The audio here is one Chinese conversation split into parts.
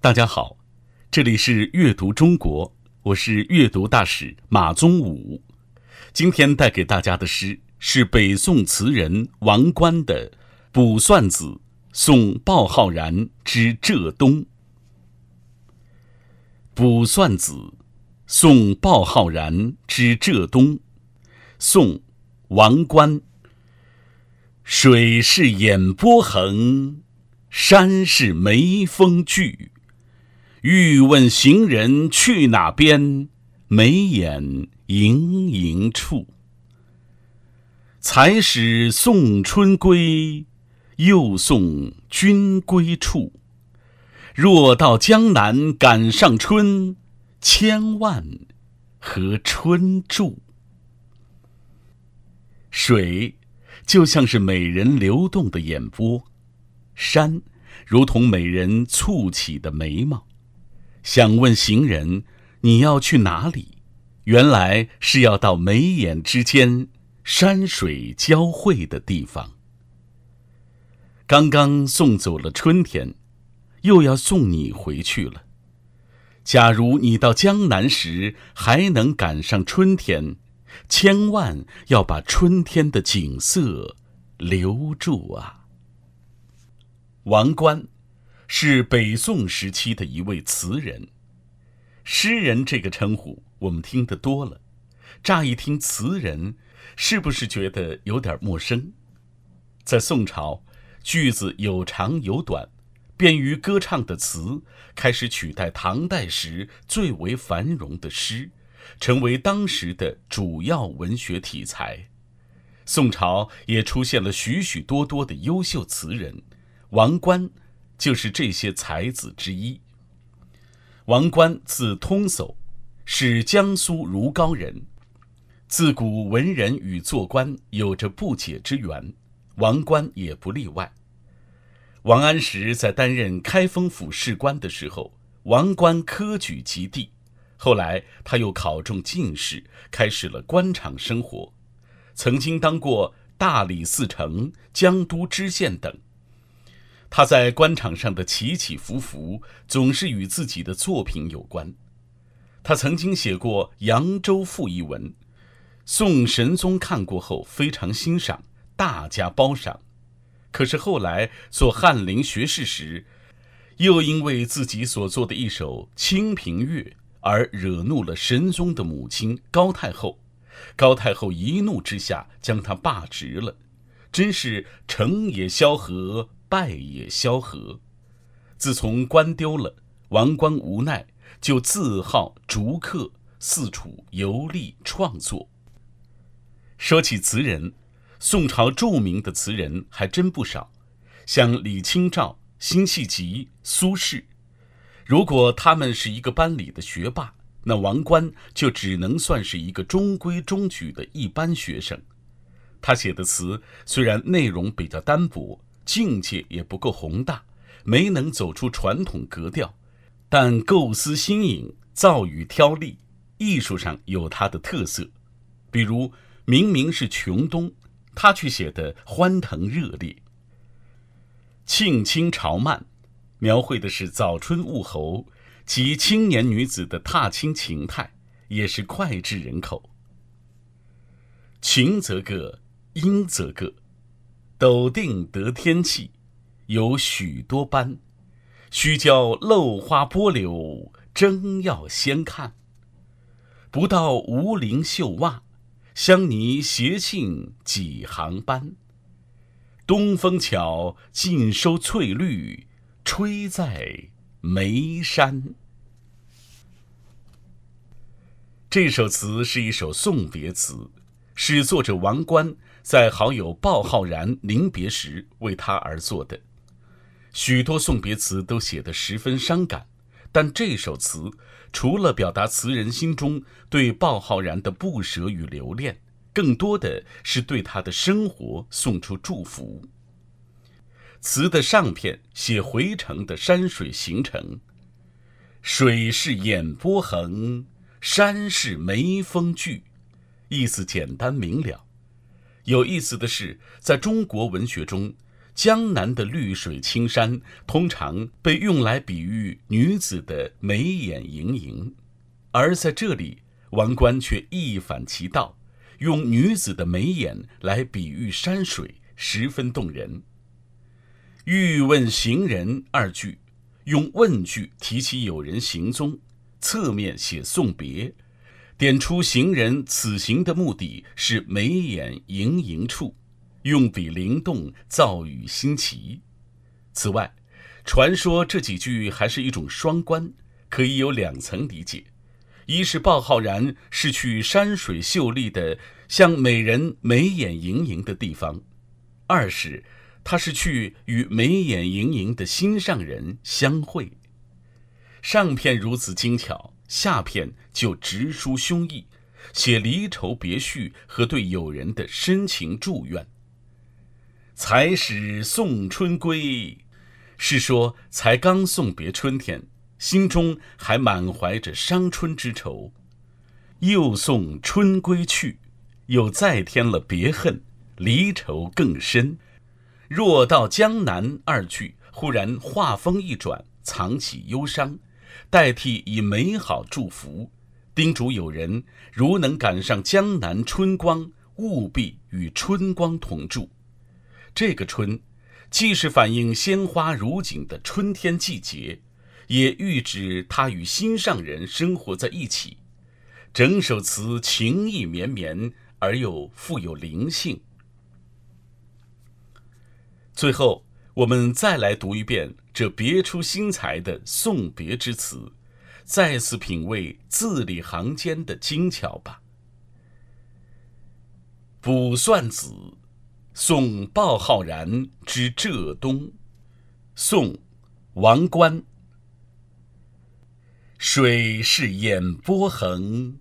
大家好，这里是阅读中国，我是阅读大使马宗武。今天带给大家的诗是北宋词人王观的《卜算子·送鲍浩然之浙东》。《卜算子·送鲍浩然之浙东》，宋·王观。水是眼波横，山是眉峰聚。欲问行人去哪边？眉眼盈盈处。才始送春归，又送君归处。若到江南赶上春，千万和春住。水就像是美人流动的眼波，山如同美人蹙起的眉毛。想问行人，你要去哪里？原来是要到眉眼之间，山水交汇的地方。刚刚送走了春天，又要送你回去了。假如你到江南时还能赶上春天，千万要把春天的景色留住啊！王冠。是北宋时期的一位词人，诗人这个称呼我们听得多了，乍一听词人，是不是觉得有点陌生？在宋朝，句子有长有短，便于歌唱的词开始取代唐代时最为繁荣的诗，成为当时的主要文学题材。宋朝也出现了许许多多的优秀词人，王观。就是这些才子之一。王观字通叟，是江苏如皋人。自古文人与做官有着不解之缘，王观也不例外。王安石在担任开封府事官的时候，王观科举及第。后来他又考中进士，开始了官场生活，曾经当过大理寺丞、江都知县等。他在官场上的起起伏伏，总是与自己的作品有关。他曾经写过《扬州赋》一文，宋神宗看过后非常欣赏，大加褒赏。可是后来做翰林学士时，又因为自己所作的一首《清平乐》而惹怒了神宗的母亲高太后。高太后一怒之下将他罢职了，真是成也萧何。败也萧何。自从官丢了，王冠无奈，就自号逐客，四处游历创作。说起词人，宋朝著名的词人还真不少，像李清照、辛弃疾、苏轼。如果他们是一个班里的学霸，那王冠就只能算是一个中规中矩的一般学生。他写的词虽然内容比较单薄。境界也不够宏大，没能走出传统格调，但构思新颖，造语挑丽，艺术上有它的特色。比如明明是穷冬，他却写得欢腾热烈。《庆清朝慢》描绘的是早春物候及青年女子的踏青情态，也是脍炙人口。晴则个，阴则个。斗定得天气，有许多斑，须教漏花波柳，争要先看。不到无陵绣袜，香泥斜沁几行斑。东风巧，尽收翠绿，吹在眉山。这首词是一首送别词，是作者王观。在好友鲍浩然临别时为他而作的，许多送别词都写得十分伤感，但这首词除了表达词人心中对鲍浩然的不舍与留恋，更多的是对他的生活送出祝福。词的上片写回程的山水行程，水是眼波横，山是眉峰聚，意思简单明了。有意思的是，在中国文学中，江南的绿水青山通常被用来比喻女子的眉眼盈盈，而在这里，王冠却一反其道，用女子的眉眼来比喻山水，十分动人。欲问行人二句，用问句提起有人行踪，侧面写送别，点出行人此行的目的是眉眼盈盈处。用笔灵动，造语新奇。此外，传说这几句还是一种双关，可以有两层理解：一是鲍浩然是去山水秀丽的、像美人眉眼盈盈的地方；二是他是去与眉眼盈盈的心上人相会。上片如此精巧，下片就直抒胸臆，写离愁别绪和对友人的深情祝愿。才始送春归，是说才刚送别春天，心中还满怀着伤春之愁；又送春归去，又再添了别恨，离愁更深。若到江南二句，忽然话锋一转，藏起忧伤，代替以美好祝福，叮嘱友人：如能赶上江南春光，务必与春光同住。这个春，既是反映鲜花如锦的春天季节，也喻指他与心上人生活在一起。整首词情意绵绵而又富有灵性。最后，我们再来读一遍这别出心裁的送别之词，再次品味字里行间的精巧吧。《卜算子》送鲍浩然之浙东，宋，王观。水是眼波横，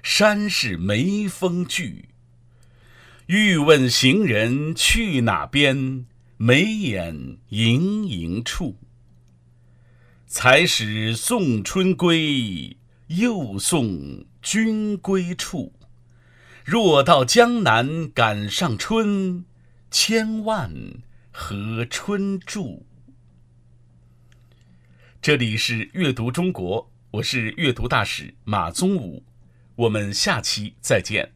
山是眉峰聚。欲问行人去哪边？眉眼盈盈处。才始送春归，又送君归处。若到江南赶上春。千万和春住。这里是阅读中国，我是阅读大使马宗武，我们下期再见。